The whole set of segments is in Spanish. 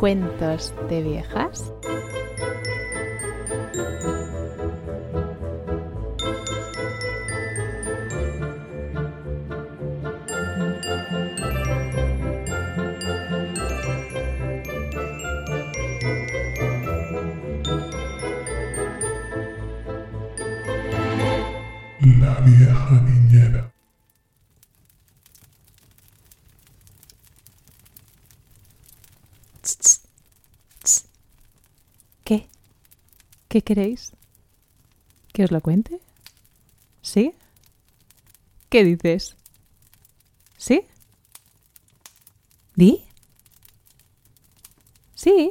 Cuentos de viejas. ¿Qué queréis? ¿Que os lo cuente? ¿Sí? ¿Qué dices? ¿Sí? ¿Di? ¿Sí?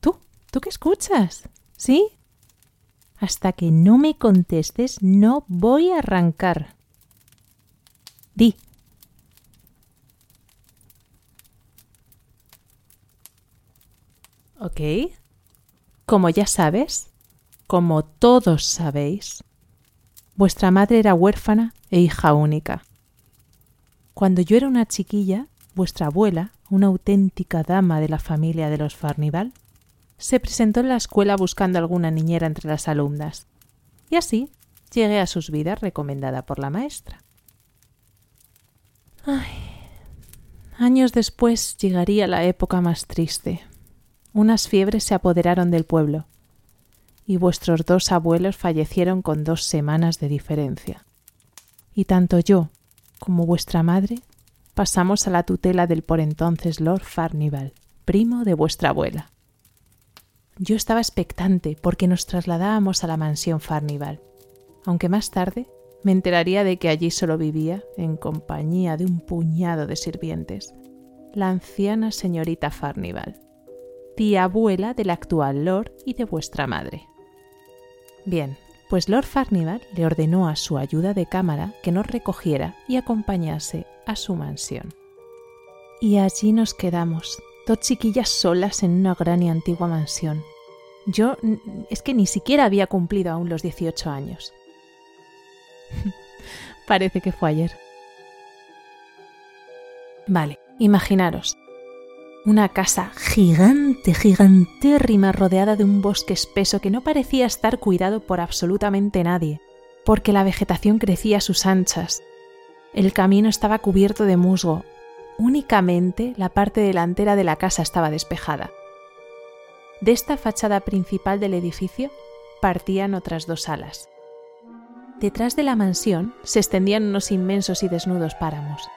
¿Tú? ¿Tú qué escuchas? ¿Sí? Hasta que no me contestes, no voy a arrancar. Di. Ok. Como ya sabes, como todos sabéis, vuestra madre era huérfana e hija única. Cuando yo era una chiquilla, vuestra abuela, una auténtica dama de la familia de los Farnival, se presentó en la escuela buscando alguna niñera entre las alumnas. Y así llegué a sus vidas recomendada por la maestra. Ay. Años después llegaría la época más triste. Unas fiebres se apoderaron del pueblo, y vuestros dos abuelos fallecieron con dos semanas de diferencia. Y tanto yo como vuestra madre pasamos a la tutela del por entonces Lord Farnival, primo de vuestra abuela. Yo estaba expectante porque nos trasladábamos a la mansión Farnival, aunque más tarde me enteraría de que allí solo vivía, en compañía de un puñado de sirvientes, la anciana señorita Farnival, tía abuela del actual Lord y de vuestra madre. Bien, pues Lord Farnival le ordenó a su ayuda de cámara que nos recogiera y acompañase a su mansión. Y allí nos quedamos, dos chiquillas solas en una gran y antigua mansión. Yo es que ni siquiera había cumplido aún los 18 años. Parece que fue ayer. Vale, imaginaros. Una casa gigante, gigantérrima, rodeada de un bosque espeso que no parecía estar cuidado por absolutamente nadie, porque la vegetación crecía a sus anchas. El camino estaba cubierto de musgo. Únicamente la parte delantera de la casa estaba despejada. De esta fachada principal del edificio partían otras dos alas. Detrás de la mansión se extendían unos inmensos y desnudos páramos.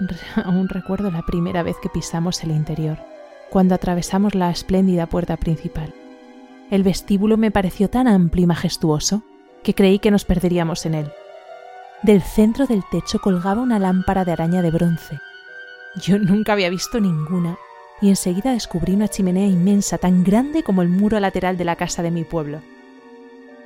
Aún recuerdo la primera vez que pisamos el interior, cuando atravesamos la espléndida puerta principal. El vestíbulo me pareció tan amplio y majestuoso que creí que nos perderíamos en él. Del centro del techo colgaba una lámpara de araña de bronce. Yo nunca había visto ninguna y enseguida descubrí una chimenea inmensa tan grande como el muro lateral de la casa de mi pueblo.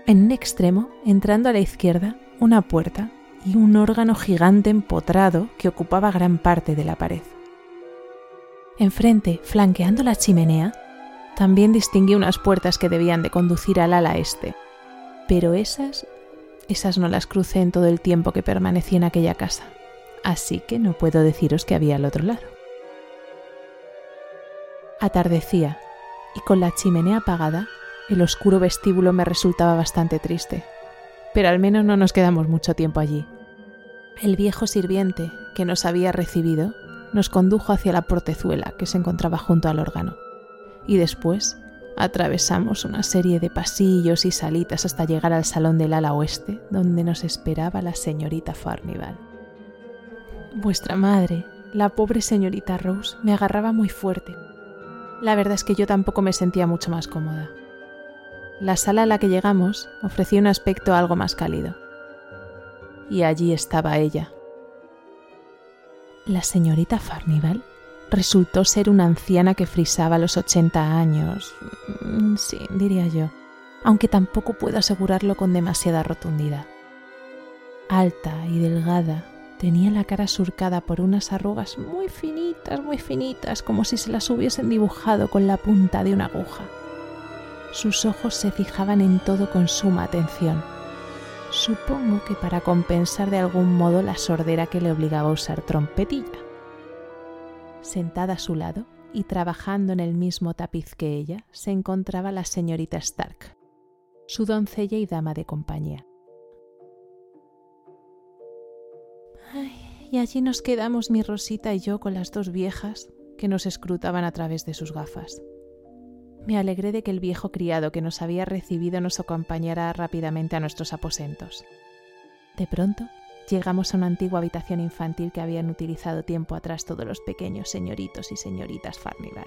En un extremo, entrando a la izquierda, una puerta y un órgano gigante empotrado que ocupaba gran parte de la pared. Enfrente, flanqueando la chimenea, también distinguí unas puertas que debían de conducir al ala este, pero esas, esas no las crucé en todo el tiempo que permanecí en aquella casa, así que no puedo deciros que había al otro lado. Atardecía, y con la chimenea apagada, el oscuro vestíbulo me resultaba bastante triste, pero al menos no nos quedamos mucho tiempo allí. El viejo sirviente que nos había recibido nos condujo hacia la portezuela que se encontraba junto al órgano, y después atravesamos una serie de pasillos y salitas hasta llegar al salón del ala oeste, donde nos esperaba la señorita Farnival. Vuestra madre, la pobre señorita Rose, me agarraba muy fuerte. La verdad es que yo tampoco me sentía mucho más cómoda. La sala a la que llegamos ofrecía un aspecto algo más cálido. Y allí estaba ella, La señorita Farnival resultó ser una anciana que frisaba los 80 años. Mm, Sí, diría yo, aunque tampoco puedo asegurarlo con demasiada rotundidad. Alta y delgada, tenía la cara surcada por unas arrugas muy finitas, muy finitas, como si se las hubiesen dibujado con la punta de una aguja. Sus ojos se fijaban en todo con suma atención. Supongo que para compensar de algún modo la sordera que le obligaba a usar trompetilla. Sentada a su lado y trabajando en el mismo tapiz que ella, se encontraba la señorita Stark, su doncella y dama de compañía. Ay, y allí nos quedamos mi Rosita y yo con las dos viejas que nos escrutaban a través de sus gafas. Me alegré de que el viejo criado que nos había recibido nos acompañara rápidamente a nuestros aposentos. De pronto, llegamos a una antigua habitación infantil que habían utilizado tiempo atrás todos los pequeños señoritos y señoritas Farnival.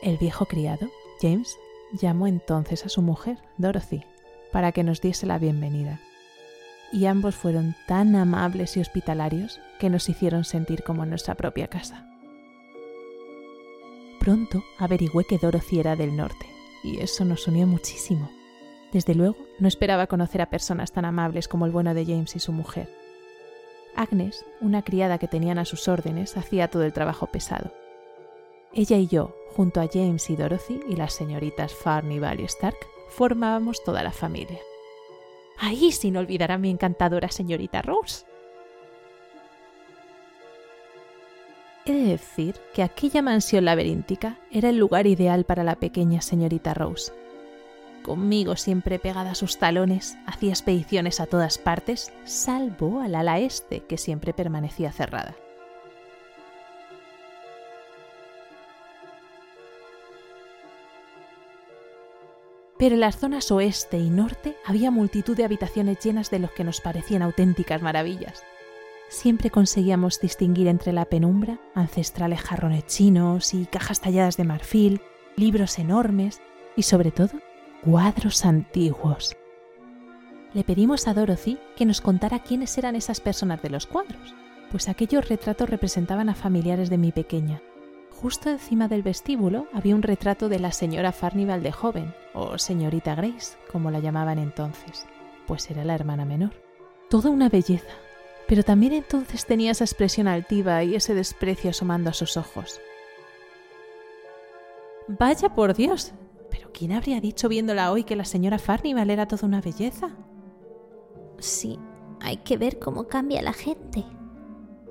El viejo criado, James, llamó entonces a su mujer, Dorothy, para que nos diese la bienvenida. Y ambos fueron tan amables y hospitalarios que nos hicieron sentir como en nuestra propia casa. Pronto averigüé que Dorothy era del norte, y eso nos unió muchísimo. Desde luego, no esperaba conocer a personas tan amables como el bueno de James y su mujer. Agnes, una criada que tenían a sus órdenes, hacía todo el trabajo pesado. Ella y yo, junto a James y Dorothy y las señoritas Farnival y Stark, formábamos toda la familia. ¡Ahí sin olvidar a mi encantadora señorita Rose! He de decir que aquella mansión laberíntica era el lugar ideal para la pequeña señorita Rose. Conmigo siempre pegada a sus talones, hacía expediciones a todas partes, salvo al ala este, que siempre permanecía cerrada. Pero en las zonas oeste y norte había multitud de habitaciones llenas de los que nos parecían auténticas maravillas siempre conseguíamos distinguir entre la penumbra ancestrales jarrones chinos y cajas talladas de marfil, libros enormes y sobre todo cuadros antiguos. Le pedimos a Dorothy que nos contara quiénes eran esas personas de los cuadros, pues aquellos retratos representaban a familiares de mi pequeña. Justo encima del vestíbulo había un retrato de la señora Farnival de joven, o señorita Grace, como la llamaban entonces, pues era la hermana menor. Toda una belleza, pero también entonces tenía esa expresión altiva y ese desprecio asomando a sus ojos. Vaya por Dios, pero ¿quién habría dicho viéndola hoy que la señora Farnival era toda una belleza? Sí, hay que ver cómo cambia la gente.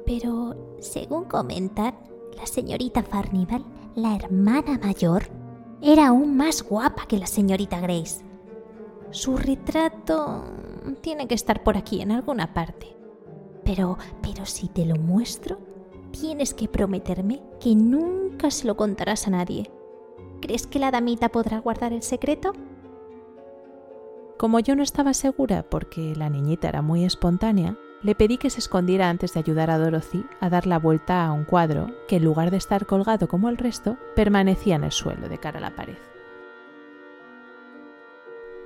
Pero, según comentan, la señorita Farnival, la hermana mayor, era aún más guapa que la señorita Grace. Su retrato tiene que estar por aquí en alguna parte. Pero, pero si te lo muestro, tienes que prometerme que nunca se lo contarás a nadie. ¿Crees que la damita podrá guardar el secreto? Como yo no estaba segura porque la niñita era muy espontánea, le pedí que se escondiera antes de ayudar a Dorothy a dar la vuelta a un cuadro que en lugar de estar colgado como el resto, permanecía en el suelo de cara a la pared.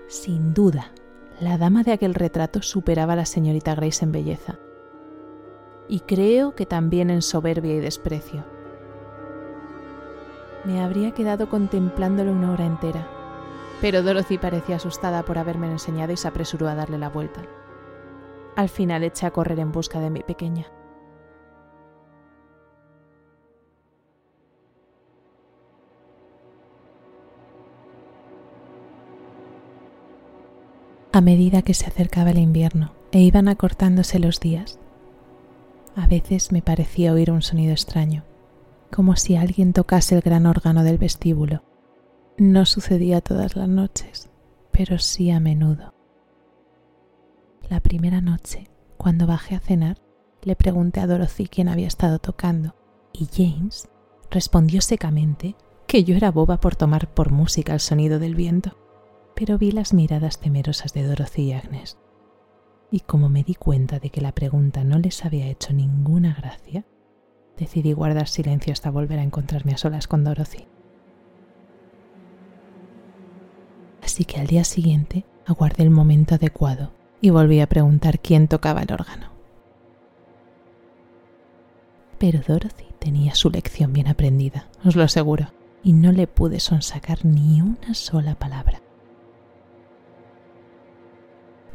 Sin duda, la dama de aquel retrato superaba a la señorita Grace en belleza. Y creo que también en soberbia y desprecio. Me habría quedado contemplándolo una hora entera, pero Dorothy parecía asustada por haberme enseñado y se apresuró a darle la vuelta. Al final eché a correr en busca de mi pequeña. A medida que se acercaba el invierno e iban acortándose los días, a veces me parecía oír un sonido extraño, como si alguien tocase el gran órgano del vestíbulo. No sucedía todas las noches, pero sí a menudo. La primera noche, cuando bajé a cenar, le pregunté a Dorothy quién había estado tocando, y James respondió secamente que yo era boba por tomar por música el sonido del viento. Pero vi las miradas temerosas de Dorothy y Agnes, y como me di cuenta de que la pregunta no les había hecho ninguna gracia, decidí guardar silencio hasta volver a encontrarme a solas con Dorothy. Así que al día siguiente aguardé el momento adecuado y volví a preguntar quién tocaba el órgano. Pero Dorothy tenía su lección bien aprendida, os lo aseguro, y no le pude sonsacar ni una sola palabra.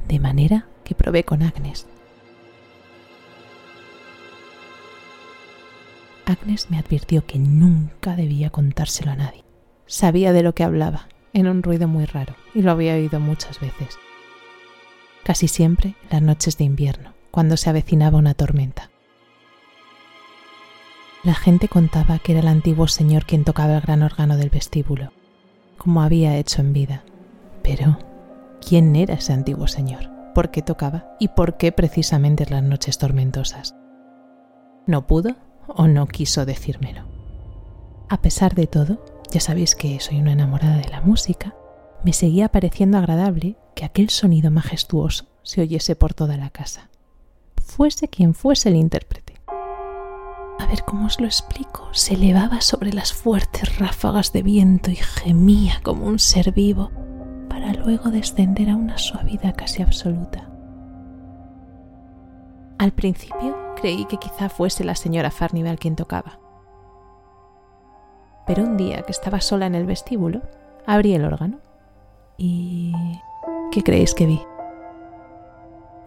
De manera que probé con Agnes. Agnes me advirtió que nunca debía contárselo a nadie. Sabía de lo que hablaba, en un ruido muy raro, y lo había oído muchas veces. Casi siempre las noches de invierno, cuando se avecinaba una tormenta. La gente contaba que era el antiguo señor quien tocaba el gran órgano del vestíbulo, como había hecho en vida. Pero, ¿quién era ese antiguo señor? ¿Por qué tocaba? ¿Y por qué precisamente en las noches tormentosas? No pudo o no quiso decírmelo. A pesar de todo, ya sabéis que soy una enamorada de la música, me seguía pareciendo agradable que aquel sonido majestuoso se oyese por toda la casa, fuese quien fuese el intérprete a ver cómo os lo explico, se elevaba sobre las fuertes ráfagas de viento y gemía como un ser vivo, luego descender a una suavidad casi absoluta. Al principio creí que quizá fuese la señora Farnival quien tocaba. Pero un día que estaba sola en el vestíbulo, abrí el órgano y... ¿Qué creéis que vi?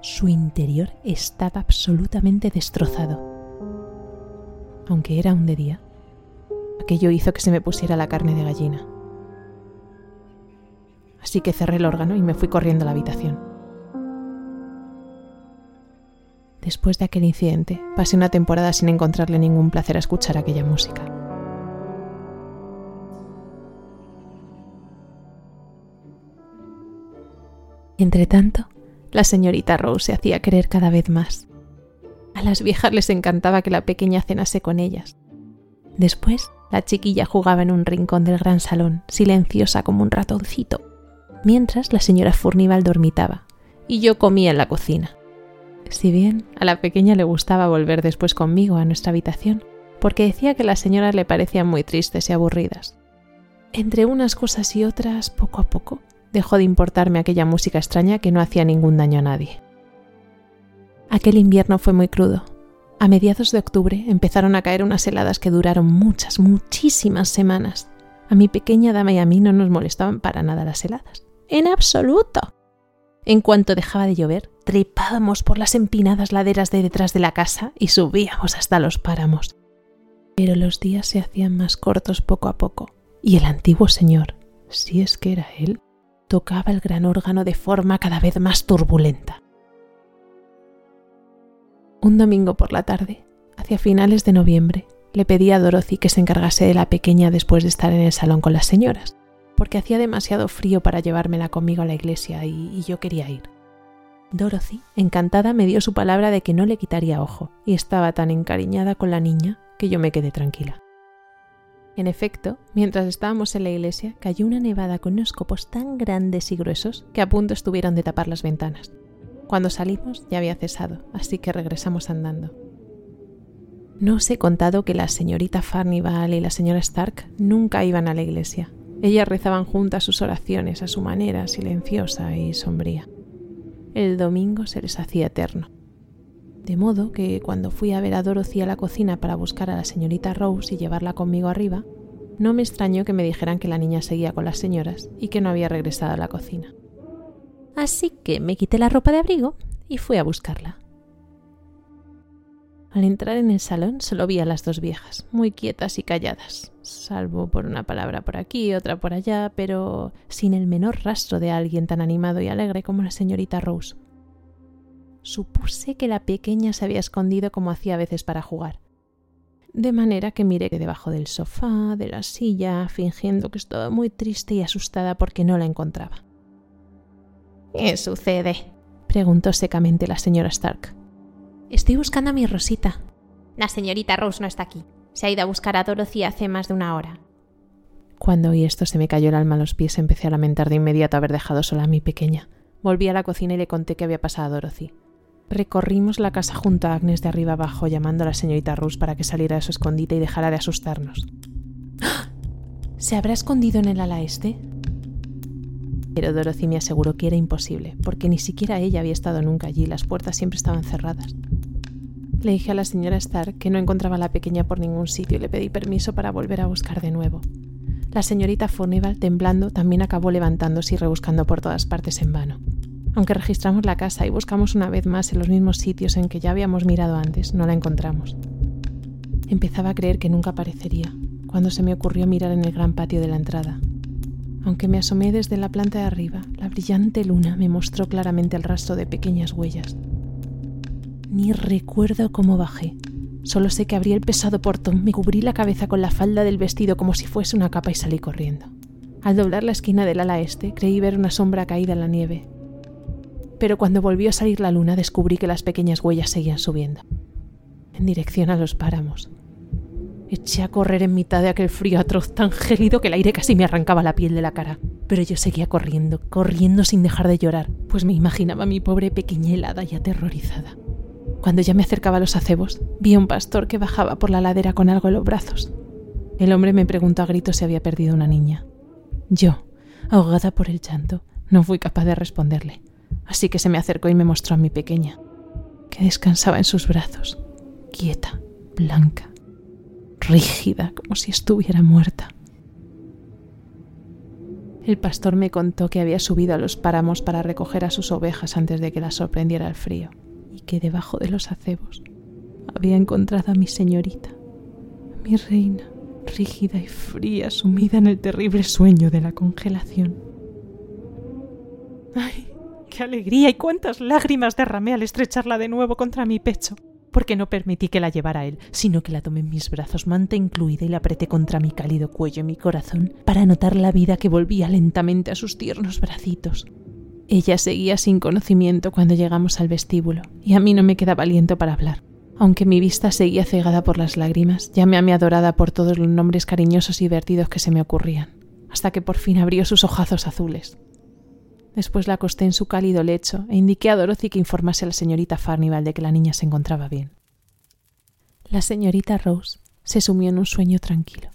Su interior estaba absolutamente destrozado aunque era un de día. Aquello hizo que se me pusiera la carne de gallina. Así que cerré el órgano y me fui corriendo a la habitación. Después de aquel incidente, pasé una temporada sin encontrarle ningún placer a escuchar aquella música. Entretanto, la señorita Rose se hacía querer cada vez más. A las viejas les encantaba que la pequeña cenase con ellas. Después, la chiquilla jugaba en un rincón del gran salón, silenciosa como un ratoncito, mientras la señora Furnival dormitaba, y yo comía en la cocina. Si bien a la pequeña le gustaba volver después conmigo a nuestra habitación, porque decía que las señoras le parecían muy tristes y aburridas. Entre unas cosas y otras, poco a poco, dejó de importarme aquella música extraña que no hacía ningún daño a nadie. Aquel invierno fue muy crudo. A mediados de octubre empezaron a caer unas heladas que duraron muchas, muchísimas semanas. A mi pequeña dama y a mí no nos molestaban para nada las heladas. En absoluto. En cuanto dejaba de llover, trepábamos por las empinadas laderas de detrás de la casa y subíamos hasta los páramos. Pero los días se hacían más cortos poco a poco, y el antiguo señor, si es que era él, tocaba el gran órgano de forma cada vez más turbulenta. Un domingo por la tarde, hacia finales de noviembre, le pedí a Dorothy que se encargase de la pequeña después de estar en el salón con las señoras, porque hacía demasiado frío para llevármela conmigo a la iglesia y, yo quería ir. Dorothy, encantada, me dio su palabra de que no le quitaría ojo, y estaba tan encariñada con la niña que yo me quedé tranquila. En efecto, mientras estábamos en la iglesia, cayó una nevada con unos copos tan grandes y gruesos que a punto estuvieron de tapar las ventanas. Cuando salimos ya había cesado, así que regresamos andando. No os he contado que la señorita Farnival y la señora Stark nunca iban a la iglesia. Ellas rezaban juntas sus oraciones a su manera, silenciosa y sombría. El domingo se les hacía eterno. De modo que cuando fui a ver a Dorothy a la cocina para buscar a la señorita Rose y llevarla conmigo arriba, no me extrañó que me dijeran que la niña seguía con las señoras y que no había regresado a la cocina así que me quité la ropa de abrigo y fui a buscarla. Al entrar en el salón solo vi a las dos viejas, muy quietas y calladas, salvo por una palabra por aquí otra por allá, pero sin el menor rastro de alguien tan animado y alegre como la señorita Rose. Supuse que la pequeña se había escondido como hacía a veces para jugar. De manera que miré debajo del sofá, de la silla, fingiendo que estaba muy triste y asustada porque no la encontraba. ¿Qué sucede? preguntó secamente la señora Stark. Estoy buscando a mi Rosita. La señorita Rose no está aquí. Se ha ido a buscar a Dorothy hace más de una hora. Cuando oí esto se me cayó el alma a los pies. Empecé a lamentar de inmediato haber dejado sola a mi pequeña. Volví a la cocina y le conté qué había pasado a Dorothy. Recorrimos la casa junto a Agnes de arriba abajo, llamando a la señorita Rose para que saliera de su escondite y dejara de asustarnos. ¿Se habrá escondido en el ala este? Pero Dorothy me aseguró que era imposible, porque ni siquiera ella había estado nunca allí, las puertas siempre estaban cerradas. Le dije a la señora Starr que no encontraba a la pequeña por ningún sitio y le pedí permiso para volver a buscar de nuevo. La señorita Furnival, temblando, también acabó levantándose y rebuscando por todas partes en vano. Aunque registramos la casa y buscamos una vez más en los mismos sitios en que ya habíamos mirado antes, no la encontramos. Empezaba a creer que nunca aparecería, cuando se me ocurrió mirar en el gran patio de la entrada. Aunque me asomé desde la planta de arriba, la brillante luna me mostró claramente el rastro de pequeñas huellas. Ni recuerdo cómo bajé, Solo sé que abrí el pesado portón, me cubrí la cabeza con la falda del vestido como si fuese una capa y salí corriendo. Al doblar la esquina del ala este, creí ver una sombra caída en la nieve. Pero cuando volvió a salir la luna, descubrí que las pequeñas huellas seguían subiendo, en dirección a los páramos. Eché a correr en mitad de aquel frío atroz tan gélido que el aire casi me arrancaba la piel de la cara. Pero yo seguía corriendo, corriendo sin dejar de llorar, pues me imaginaba a mi pobre pequeña helada y aterrorizada. Cuando ya me acercaba a los acebos, vi a un pastor que bajaba por la ladera con algo en los brazos. El hombre me preguntó a gritos si había perdido una niña. Yo, ahogada por el llanto, no fui capaz de responderle, así que se me acercó y me mostró a mi pequeña, que descansaba en sus brazos, quieta, blanca, rígida, como si estuviera muerta. El pastor me contó que había subido a los páramos para recoger a sus ovejas antes de que las sorprendiera el frío que debajo de los acebos había encontrado a mi señorita, mi reina, rígida y fría, sumida en el terrible sueño de la congelación. ¡Ay! ¡Qué alegría y cuántas lágrimas derramé al estrecharla de nuevo contra mi pecho! Porque no permití que la llevara a él, sino que la tomé en mis brazos, manta incluida, y la apreté contra mi cálido cuello y mi corazón para notar la vida que volvía lentamente a sus tiernos bracitos. Ella seguía sin conocimiento cuando llegamos al vestíbulo, y a mí no me quedaba aliento para hablar. Aunque mi vista seguía cegada por las lágrimas, llamé a mi adorada por todos los nombres cariñosos y divertidos que se me ocurrían, hasta que por fin abrió sus ojazos azules. Después la acosté en su cálido lecho e indiqué a Dorothy que informase a la señorita Farnival de que la niña se encontraba bien. La señorita Rose se sumió en un sueño tranquilo,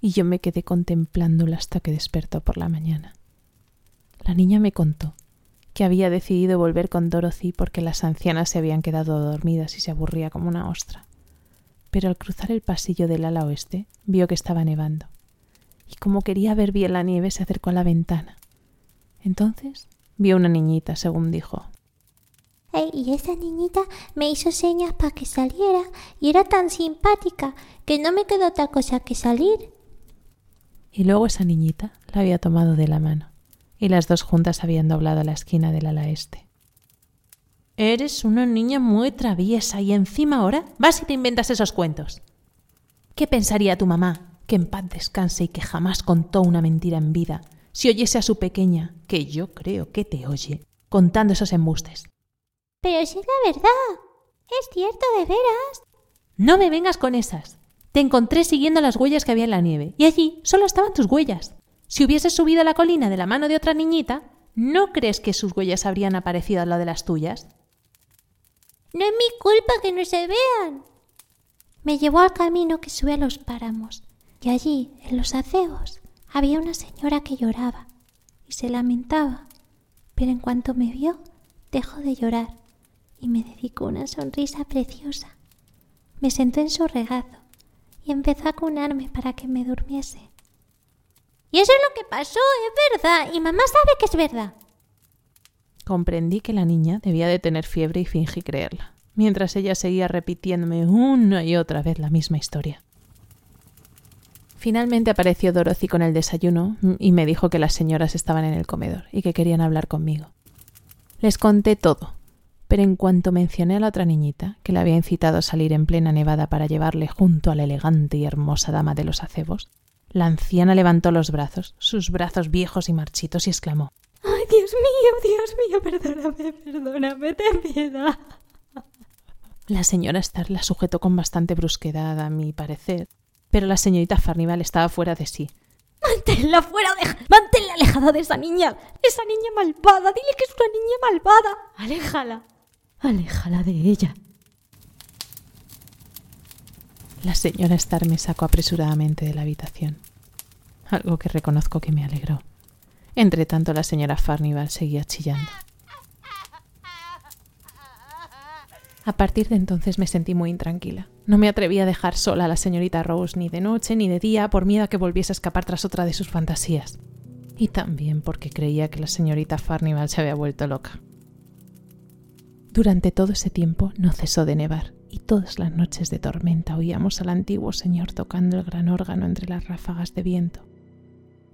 y yo me quedé contemplándola hasta que despertó por la mañana. La niña me contó que había decidido volver con Dorothy porque las ancianas se habían quedado dormidas y se aburría como una ostra. Pero al cruzar el pasillo del ala oeste vio que estaba nevando, y como quería ver bien la nieve se acercó a la ventana. Entonces vio una niñita, según dijo. y esa niñita me hizo señas para que saliera y era tan simpática que no me quedó otra cosa que salir. Y luego esa niñita la había tomado de la mano y las dos juntas habían doblado la esquina del ala este. Eres una niña muy traviesa y encima ahora vas y te inventas esos cuentos. ¿Qué pensaría tu mamá, que en paz descanse y que jamás contó una mentira en vida, si oyese a su pequeña, que yo creo que te oye, contando esos embustes? Pero si es la verdad. Es cierto, de veras. No me vengas con esas. Te encontré siguiendo las huellas que había en la nieve, y allí solo estaban tus huellas. Si hubieses subido la colina de la mano de otra niñita, ¿no crees que sus huellas habrían aparecido a lo de las tuyas? No es mi culpa que no se vean. Me llevó al camino que sube a los páramos, y allí, en los aceos, había una señora que lloraba y se lamentaba, pero en cuanto me vio, dejó de llorar y me dedicó una sonrisa preciosa. Me sentó en su regazo y empezó a cunarme para que me durmiese. Y eso es lo que pasó, es verdad. Y mamá sabe que es verdad. Comprendí que la niña debía de tener fiebre y fingí creerla, mientras ella seguía repitiéndome una y otra vez la misma historia. Finalmente apareció Dorothy con el desayuno y me dijo que las señoras estaban en el comedor y que querían hablar conmigo. Les conté todo, pero en cuanto mencioné a la otra niñita, que la había incitado a salir en plena nevada para llevarle junto a la elegante y hermosa dama de los acebos, la anciana levantó los brazos, sus brazos viejos y marchitos, y exclamó ¡Ay, Dios mío, Dios mío, perdóname, perdóname, ten piedad! La señora Starr la sujetó con bastante brusquedad, a mi parecer, pero la señorita Farnival estaba fuera de sí. ¡Manténla fuera de... ¡Manténla alejada de esa niña! ¡Esa niña malvada! ¡Dile que es una niña malvada! ¡Aléjala! ¡Aléjala de ella! La señora Starr me sacó apresuradamente de la habitación, algo que reconozco que me alegró. Entre tanto, la señora Farnival seguía chillando. A partir de entonces me sentí muy intranquila. No me atreví a dejar sola a la señorita Rose ni de noche ni de día por miedo a que volviese a escapar tras otra de sus fantasías. Y también porque creía que la señorita Farnival se había vuelto loca. Durante todo ese tiempo no cesó de nevar, y todas las noches de tormenta oíamos al antiguo señor tocando el gran órgano entre las ráfagas de viento.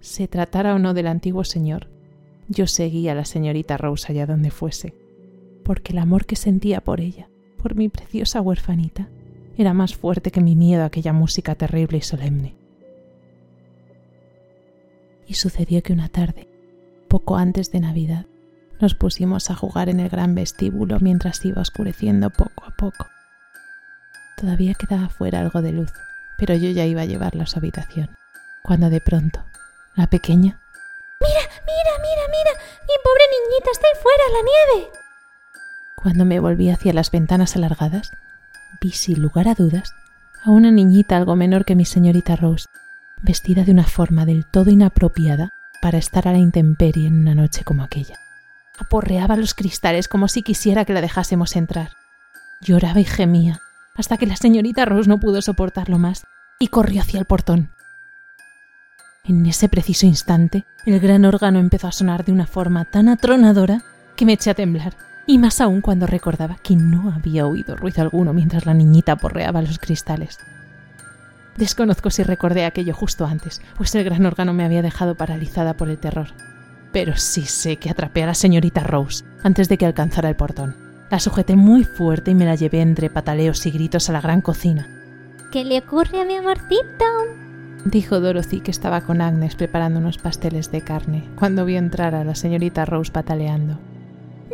Se tratara o no del antiguo señor, yo seguía a la señorita Rose allá donde fuese, porque el amor que sentía por ella por mi preciosa huerfanita era más fuerte que mi miedo a aquella música terrible y solemne. Y sucedió que una tarde, poco antes de Navidad, nos pusimos a jugar en el gran vestíbulo mientras iba oscureciendo poco a poco. Todavía quedaba fuera algo de luz, pero yo ya iba a llevarla a su habitación, cuando de pronto, la pequeña... Mira, mira, mira, mira, mi pobre niñita está ahí fuera, la nieve. Cuando me volví hacia las ventanas alargadas, vi sin lugar a dudas a una niñita algo menor que mi señorita Rose, vestida de una forma del todo inapropiada para estar a la intemperie en una noche como aquella. Aporreaba los cristales como si quisiera que la dejásemos entrar. Lloraba y gemía, hasta que la señorita Rose no pudo soportarlo más y corrió hacia el portón. En ese preciso instante, el gran órgano empezó a sonar de una forma tan atronadora que me eché a temblar y más aún cuando recordaba que no había oído ruido alguno mientras la niñita porreaba los cristales. Desconozco si recordé aquello justo antes, pues el gran órgano me había dejado paralizada por el terror. Pero sí sé que atrapé a la señorita Rose antes de que alcanzara el portón. La sujeté muy fuerte y me la llevé entre pataleos y gritos a la gran cocina. ¿Qué le ocurre a mi amorcito? Dijo Dorothy que estaba con Agnes preparando unos pasteles de carne, cuando vio entrar a la señorita Rose pataleando.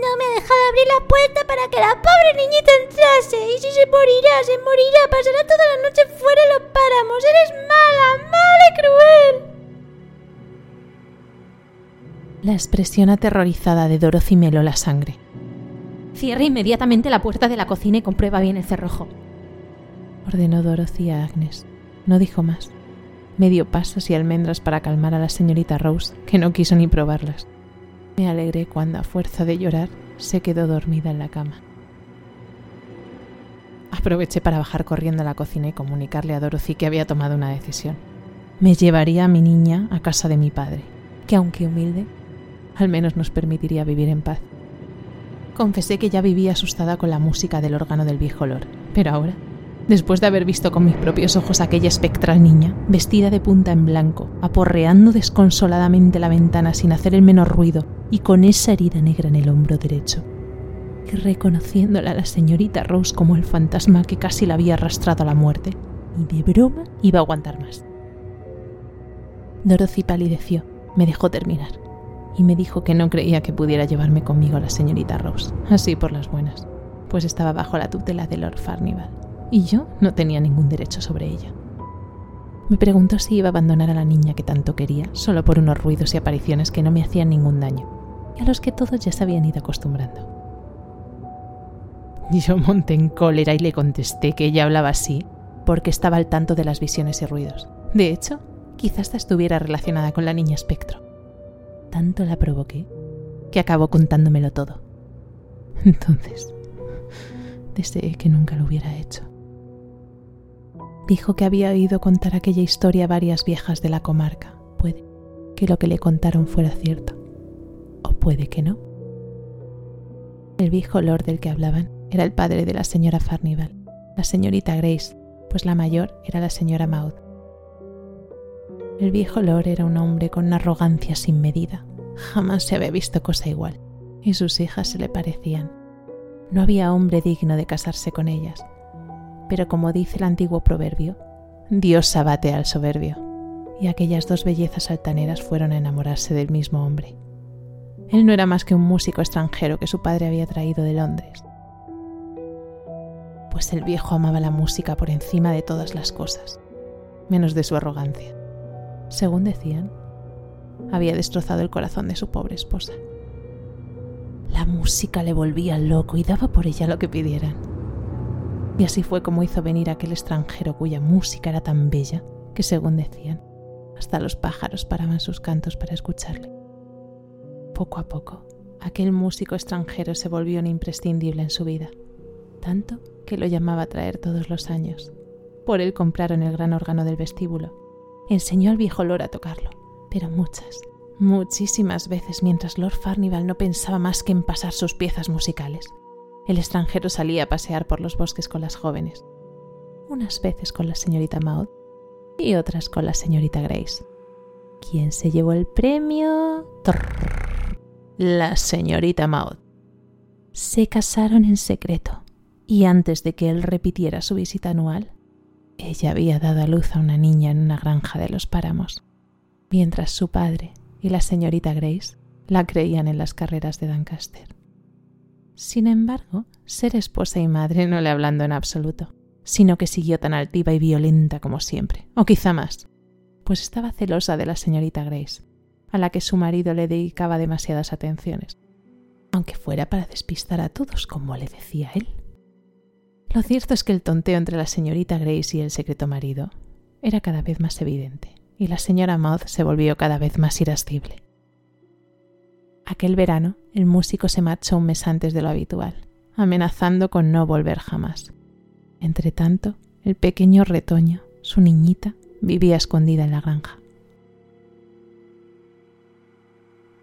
No me ha dejado abrir la puerta para que la pobre niñita entrase. Y si se morirá, se morirá. Pasará toda la noche fuera de los páramos. Eres mala, mala y cruel. La expresión aterrorizada de Dorothy me heló la sangre. Cierra inmediatamente la puerta de la cocina y comprueba bien el cerrojo. Ordenó Dorothy a Agnes. No dijo más. Me dio pasas y almendras para calmar a la señorita Rose, que no quiso ni probarlas. Me alegré cuando, a fuerza de llorar, se quedó dormida en la cama. Aproveché para bajar corriendo a la cocina y comunicarle a Dorothy que había tomado una decisión. Me llevaría a mi niña a casa de mi padre, que aunque humilde, al menos nos permitiría vivir en paz. Confesé que ya vivía asustada con la música del órgano del viejo Lord, pero ahora después de haber visto con mis propios ojos aquella espectral niña, vestida de punta en blanco, aporreando desconsoladamente la ventana sin hacer el menor ruido y con esa herida negra en el hombro derecho, y reconociéndola a la señorita Rose como el fantasma que casi la había arrastrado a la muerte, y de broma iba a aguantar más. Dorothy palideció, me dejó terminar, y me dijo que no creía que pudiera llevarme conmigo a la señorita Rose, así por las buenas, pues estaba bajo la tutela de Lord Farnival y yo no tenía ningún derecho sobre ella. Me preguntó si iba a abandonar a la niña que tanto quería, solo por unos ruidos y apariciones que no me hacían ningún daño, y a los que todos ya se habían ido acostumbrando. Yo monté en cólera y le contesté que ella hablaba así porque estaba al tanto de las visiones y ruidos. De hecho, quizás estuviera relacionada con la niña espectro. Tanto la provoqué que acabó contándomelo todo. Entonces, deseé que nunca lo hubiera hecho dijo que había oído contar aquella historia a varias viejas de la comarca. Puede que lo que le contaron fuera cierto, o puede que no. El viejo lord del que hablaban era el padre de la señora Farnival, la señorita Grace, pues la mayor era la señora Maud. El viejo lord era un hombre con una arrogancia sin medida. Jamás se había visto cosa igual, y sus hijas se le parecían. No había hombre digno de casarse con ellas, pero como dice el antiguo proverbio, Dios abate al soberbio, y aquellas dos bellezas altaneras fueron a enamorarse del mismo hombre. Él no era más que un músico extranjero que su padre había traído de Londres. Pues el viejo amaba la música por encima de todas las cosas, menos de su arrogancia. Según decían, había destrozado el corazón de su pobre esposa. La música le volvía loco y daba por ella lo que pidieran. Y así fue como hizo venir aquel extranjero cuya música era tan bella que, según decían, hasta los pájaros paraban sus cantos para escucharle. Poco a poco, aquel músico extranjero se volvió un imprescindible en su vida. tanto que lo llamaba a traer todos los años. Por él compraron el gran órgano del vestíbulo. Enseñó al viejo Lord a tocarlo, pero muchas, muchísimas veces mientras Lord Farnival no pensaba más que en pasar sus piezas musicales. El extranjero salía a pasear por los bosques con las jóvenes, unas veces con la señorita Maud y otras con la señorita Grace. ¿Quién se llevó el premio? La señorita Maud. Se casaron en secreto y antes de que él repitiera su visita anual, ella había dado a luz a una niña en una granja de los páramos, mientras su padre y la señorita Grace la creían en las carreras de Doncaster. Sin embargo, ser esposa y madre no le hablando en absoluto, sino que siguió tan altiva y violenta como siempre, o quizá más, pues estaba celosa de la señorita Grace, a la que su marido le dedicaba demasiadas atenciones, aunque fuera para despistar a todos, como le decía él. Lo cierto es que el tonteo entre la señorita Grace y el secreto marido era cada vez más evidente, y la señora Maud se volvió cada vez más irascible. Aquel verano, el músico se marchó un mes antes de lo habitual, amenazando con no volver jamás. Entretanto, el pequeño retoño, su niñita, vivía escondida en la granja.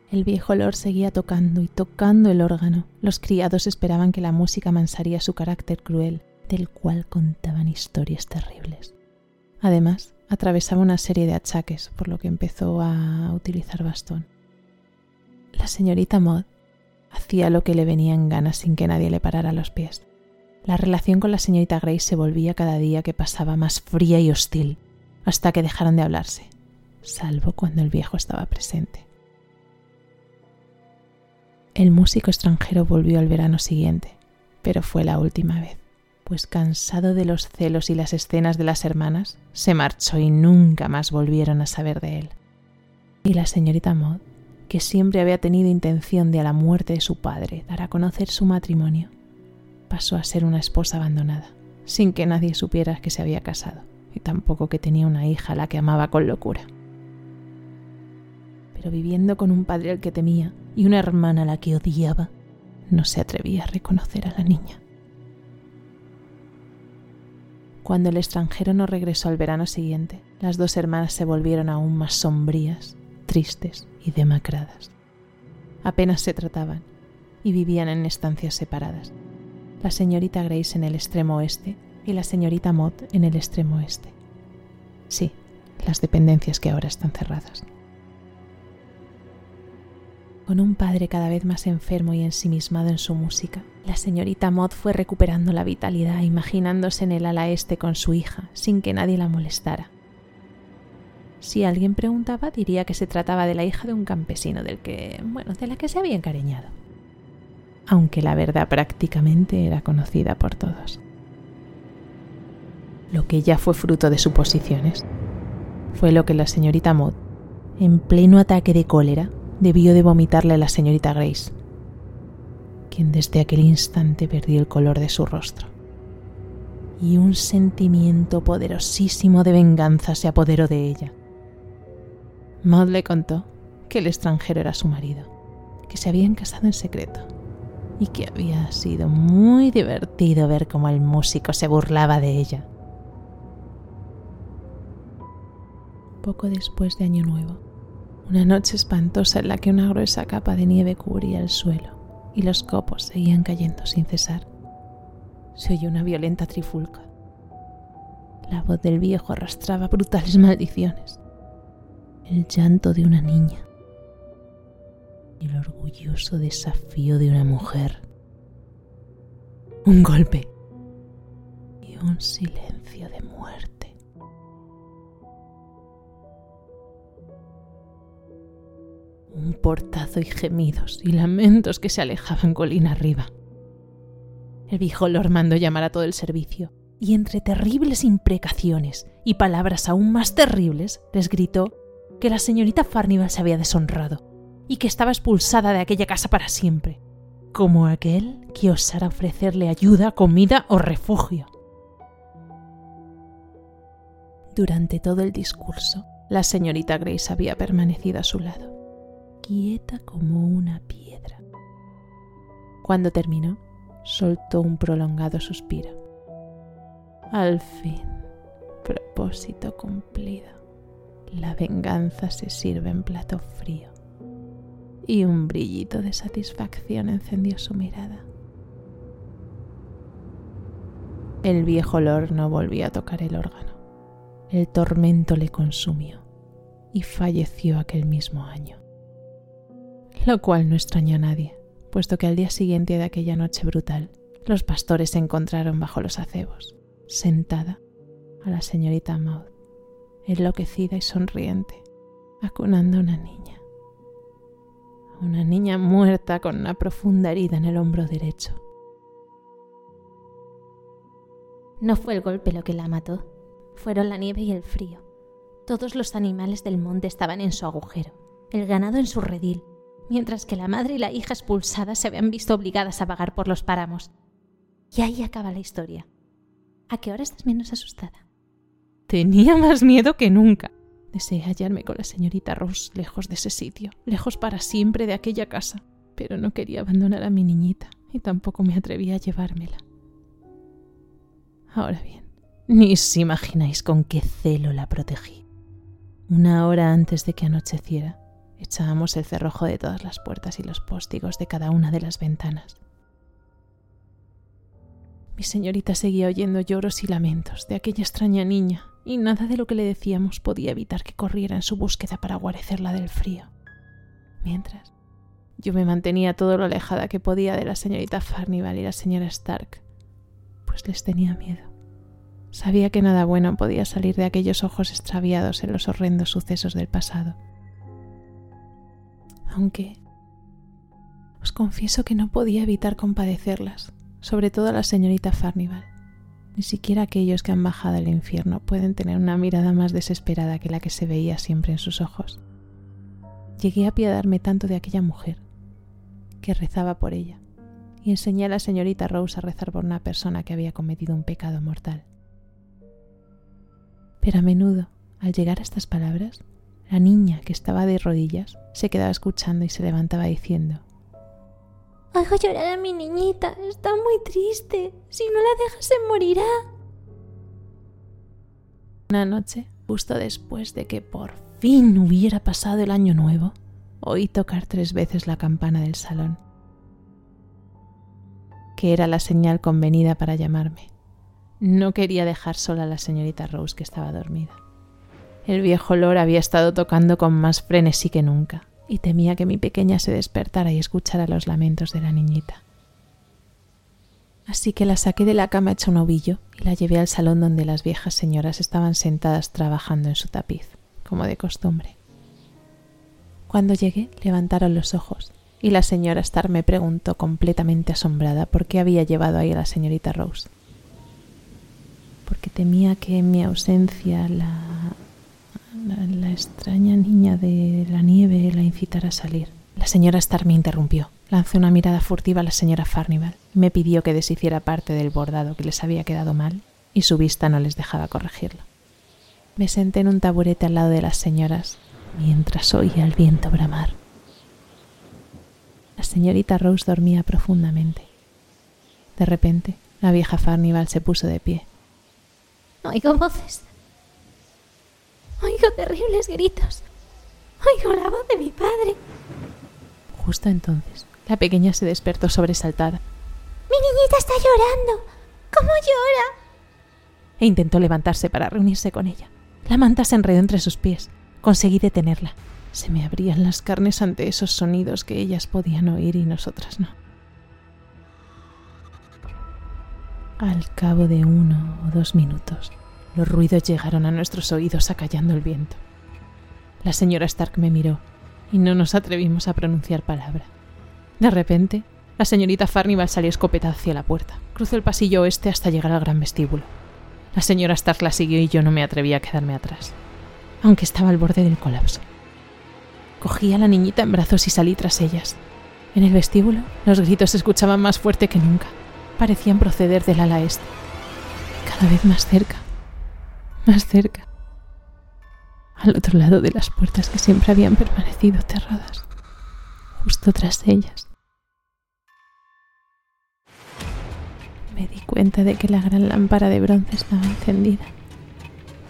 El viejo Lord seguía tocando y tocando el órgano. Los criados esperaban que la música mansaría su carácter cruel, del cual contaban historias terribles. Además, atravesaba una serie de achaques, por lo que empezó a utilizar bastón. La señorita Maud hacía lo que le venía en gana sin que nadie le parara los pies. La relación con la señorita Grace se volvía cada día que pasaba más fría y hostil, hasta que dejaron de hablarse, salvo cuando el viejo estaba presente. El músico extranjero volvió al verano siguiente, pero fue la última vez, pues cansado de los celos y las escenas de las hermanas, se marchó y nunca más volvieron a saber de él. Y la señorita Maud, que siempre había tenido intención de a la muerte de su padre dar a conocer su matrimonio, pasó a ser una esposa abandonada, sin que nadie supiera que se había casado, y tampoco que tenía una hija a la que amaba con locura pero viviendo con un padre al que temía y una hermana a la que odiaba, no se atrevía a reconocer a la niña. Cuando el extranjero no regresó al verano siguiente, las dos hermanas se volvieron aún más sombrías, tristes y demacradas. Apenas se trataban y vivían en estancias separadas. La señorita Grace en el extremo oeste y la señorita Mott en el extremo oeste. Sí, las dependencias que ahora están cerradas. Con un padre cada vez más enfermo y ensimismado en su música, la señorita Maud fue recuperando la vitalidad, imaginándose en el ala este con su hija, sin que nadie la molestara. Si alguien preguntaba, diría que se trataba de la hija de un campesino del que, bueno, de la que se había encariñado. Aunque la verdad prácticamente era conocida por todos. Lo que ya fue fruto de suposiciones fue lo que la señorita Maud, en pleno ataque de cólera, debió de vomitarle a la señorita Grace, quien desde aquel instante perdió el color de su rostro. Y un sentimiento poderosísimo de venganza se apoderó de ella. Maud le contó que el extranjero era su marido, que se habían casado en secreto y que había sido muy divertido ver cómo el músico se burlaba de ella. Poco después de Año Nuevo, una noche espantosa en la que una gruesa capa de nieve cubría el suelo y los copos seguían cayendo sin cesar. Se oyó una violenta trifulca. La voz del viejo arrastraba brutales maldiciones. El llanto de una niña el orgulloso desafío de una mujer. Un golpe y un silencio de un portazo y gemidos y lamentos que se alejaban colina arriba. El viejo Lord mandó llamar a todo el servicio y entre terribles imprecaciones y palabras aún más terribles les gritó que la señorita Farnival se había deshonrado y que estaba expulsada de aquella casa para siempre, como aquel que osara ofrecerle ayuda, comida o refugio. Durante todo el discurso, la señorita Grace había permanecido a su lado quieta como una piedra. Cuando terminó, soltó un prolongado suspiro. Al fin, propósito cumplido. La venganza se sirve en plato frío. Y un brillito de satisfacción encendió su mirada. El viejo Lord no volvió a tocar el órgano. El tormento le consumió y falleció aquel mismo año. Lo cual no extrañó a nadie, puesto que al día siguiente de aquella noche brutal, los pastores se encontraron bajo los acebos, sentada a la señorita Maud, enloquecida y sonriente, acunando a una niña. Una niña muerta con una profunda herida en el hombro derecho. No fue el golpe lo que la mató, fueron la nieve y el frío. Todos los animales del monte estaban en su agujero, el ganado en su redil, mientras que la madre y la hija expulsadas se habían visto obligadas a vagar por los páramos. Y ahí acaba la historia. ¿A qué hora estás menos asustada? Tenía más miedo que nunca. Deseé hallarme con la señorita Rose lejos de ese sitio, lejos para siempre de aquella casa, pero no quería abandonar a mi niñita y tampoco me atrevía a llevármela. Ahora bien, ni os imagináis con qué celo la protegí. Una hora antes de que anocheciera, echábamos el cerrojo de todas las puertas y los póstigos de cada una de las ventanas. Mi señorita seguía oyendo lloros y lamentos de aquella extraña niña, y nada de lo que le decíamos podía evitar que corriera en su búsqueda para guarecerla del frío. Mientras, yo me mantenía todo lo alejada que podía de la señorita Farnival y la señora Stark, pues les tenía miedo. Sabía que nada bueno podía salir de aquellos ojos extraviados en los horrendos sucesos del pasado. Aunque os confieso que no podía evitar compadecerlas, sobre todo a la señorita Farnival. Ni siquiera aquellos que han bajado al infierno pueden tener una mirada más desesperada que la que se veía siempre en sus ojos. Llegué a apiadarme tanto de aquella mujer que rezaba por ella y enseñé a la señorita Rose a rezar por una persona que había cometido un pecado mortal. Pero a menudo, al llegar a estas palabras, la niña, que estaba de rodillas, se quedaba escuchando y se levantaba diciendo Oigo llorar a mi niñita, está muy triste. Si no la dejas se morirá. Una noche, justo después de que por fin hubiera pasado el año nuevo, oí tocar tres veces la campana del salón, que era la señal convenida para llamarme. No quería dejar sola a la señorita Rose que estaba dormida. El viejo Lord había estado tocando con más frenesí que nunca, y temía que mi pequeña se despertara y escuchara los lamentos de la niñita. Así que la saqué de la cama hecha un ovillo y la llevé al salón donde las viejas señoras estaban sentadas trabajando en su tapiz, como de costumbre. Cuando llegué, levantaron los ojos y la señora Starr me preguntó completamente asombrada por qué había llevado ahí a la señorita Rose porque temía que en mi ausencia la, la, extraña niña de la nieve la incitara a salir. La señora Starr me interrumpió. Lanzó una mirada furtiva a la señora Farnival me pidió que deshiciera parte del bordado que les había quedado mal y su vista no les dejaba corregirlo. Me senté en un taburete al lado de las señoras mientras oía el viento bramar. La señorita Rose dormía profundamente. De repente, la vieja Farnival se puso de pie Oigo voces. Oigo terribles gritos. Oigo la voz de mi padre. Justo entonces, la pequeña se despertó sobresaltada. Mi niñita está llorando. ¿Cómo llora? E intentó levantarse para reunirse con ella. La manta se enredó entre sus pies. Conseguí detenerla. Se me abrían las carnes ante esos sonidos que ellas podían oír y nosotras no. Al cabo de uno o dos minutos, los ruidos llegaron a nuestros oídos acallando el viento. La señora Stark me miró y no nos atrevimos a pronunciar palabra. De repente, la señorita Farnival salió escopetada hacia la puerta. Cruzó el pasillo oeste hasta llegar al gran vestíbulo. La señora Stark la siguió y yo no me atreví a quedarme atrás, aunque estaba al borde del colapso. Cogí a la niñita en brazos y salí tras ellas. En el vestíbulo, los gritos se escuchaban más fuerte que nunca parecían proceder del ala este, cada vez más cerca, más cerca, al otro lado de las puertas que siempre habían permanecido cerradas, justo tras ellas. Me di cuenta de que la gran lámpara de bronce estaba encendida,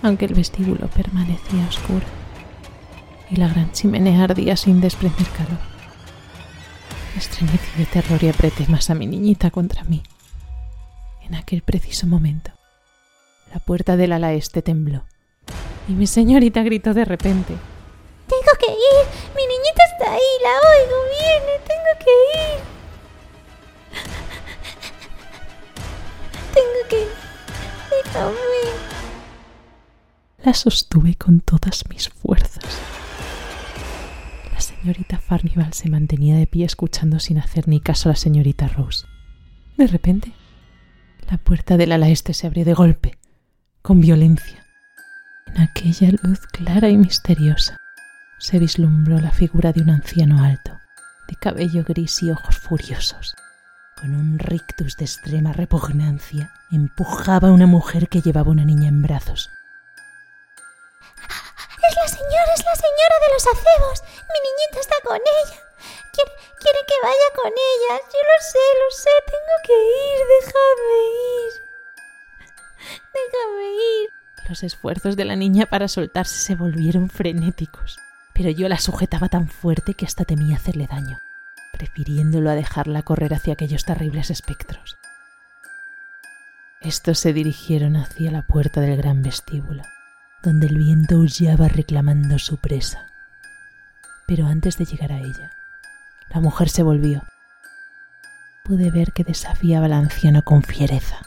aunque el vestíbulo permanecía oscuro y la gran chimenea ardía sin desprender calor. Estremecí de terror y apreté más a mi niñita contra mí. En aquel preciso momento, la puerta del ala este tembló y mi señorita gritó de repente. Tengo que ir. Mi niñita está ahí. La oigo. Viene. Tengo que ir. Tengo que ir. Déjame. La sostuve con todas mis fuerzas. La señorita Farnival se mantenía de pie escuchando sin hacer ni caso a la señorita Rose. De repente, la puerta del ala este se abrió de golpe, con violencia. En aquella luz clara y misteriosa se vislumbró la figura de un anciano alto, de cabello gris y ojos furiosos. Con un rictus de extrema repugnancia, empujaba a una mujer que llevaba una niña en brazos. Es la señora, es la señora de los acebos. Mi niñita está con ella. Quiere, que vaya con ella. Yo lo sé, lo sé. Tengo que ir. Déjame ir. Déjame ir. Los esfuerzos de la niña para soltarse se volvieron frenéticos, pero yo la sujetaba tan fuerte que hasta temía hacerle daño, prefiriéndolo a dejarla correr hacia aquellos terribles espectros. Estos se dirigieron hacia la puerta del gran vestíbulo, donde el viento aullaba reclamando su presa. Pero antes de llegar a ella, la mujer se volvió. Pude ver que desafiaba al anciano con fiereza.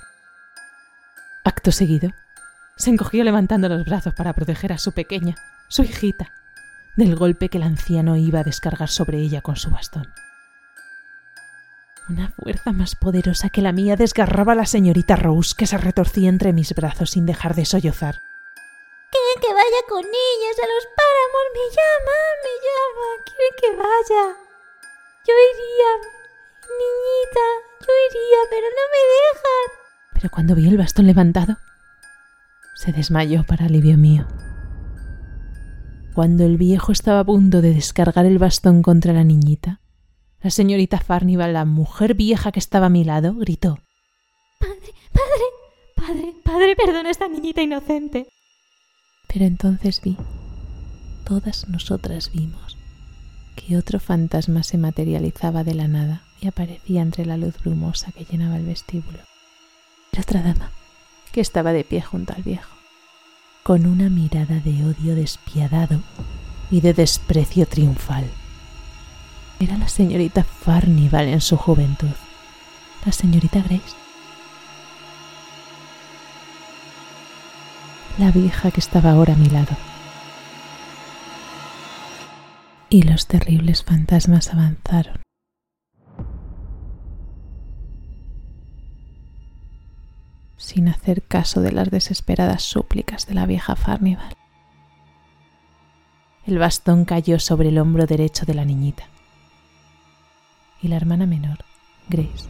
Acto seguido, se encogió levantando los brazos para proteger a su pequeña, su hijita, del golpe que el anciano iba a descargar sobre ella con su bastón. Una fuerza más poderosa que la mía desgarraba a la señorita Rose, que se retorcía entre mis brazos sin dejar de sollozar. Quieren que vaya con ellas a los páramos. Me llama, me llama. Quieren que vaya. Yo iría, niñita. Yo iría, pero no me dejan. Pero cuando vio el bastón levantado, se desmayó para alivio mío. Cuando el viejo estaba a punto de descargar el bastón contra la niñita, la señorita Farnival, la mujer vieja que estaba a mi lado, gritó Padre, padre, padre, padre, perdona a esta niñita inocente. Pero entonces vi, todas nosotras vimos, que otro fantasma se materializaba de la nada y aparecía entre la luz brumosa que llenaba el vestíbulo. Era otra dama, que estaba de pie junto al viejo, con una mirada de odio despiadado y de desprecio triunfal. Era la señorita Farnival en su juventud, la señorita Grace. La vieja que estaba ahora a mi lado. Y los terribles fantasmas avanzaron. Sin hacer caso de las desesperadas súplicas de la vieja Farnival. El bastón cayó sobre el hombro derecho de la niñita. Y la hermana menor, Grace,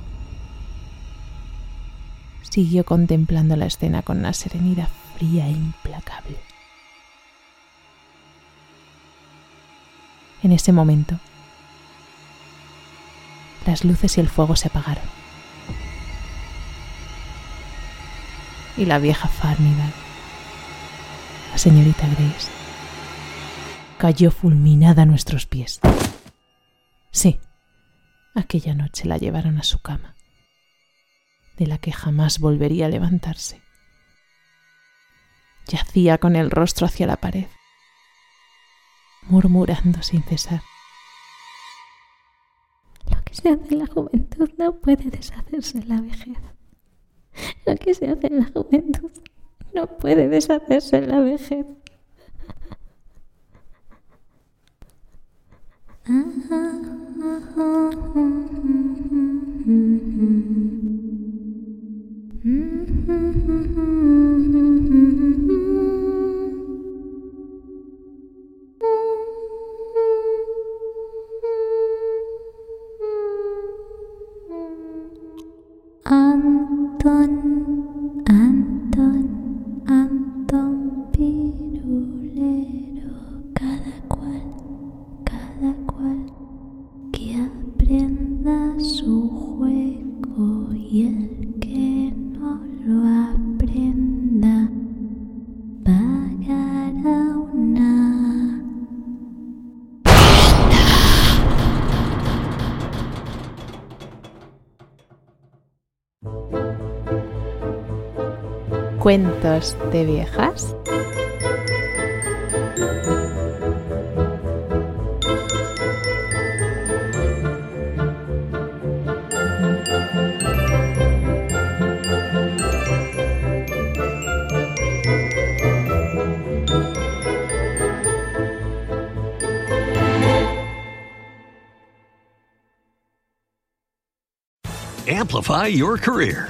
siguió contemplando la escena con una serenidad fría e implacable. En ese momento, las luces y el fuego se apagaron. Y la vieja Farnival, la señorita Grace, cayó fulminada a nuestros pies. Sí, aquella noche la llevaron a su cama, de la que jamás volvería a levantarse. Yacía con el rostro hacia la pared, murmurando sin cesar. Lo que se hace en la juventud no puede deshacerse en la vejez. Lo que se hace en la juventud no puede deshacerse en la vejez. Cuentos de viejas. Amplify your career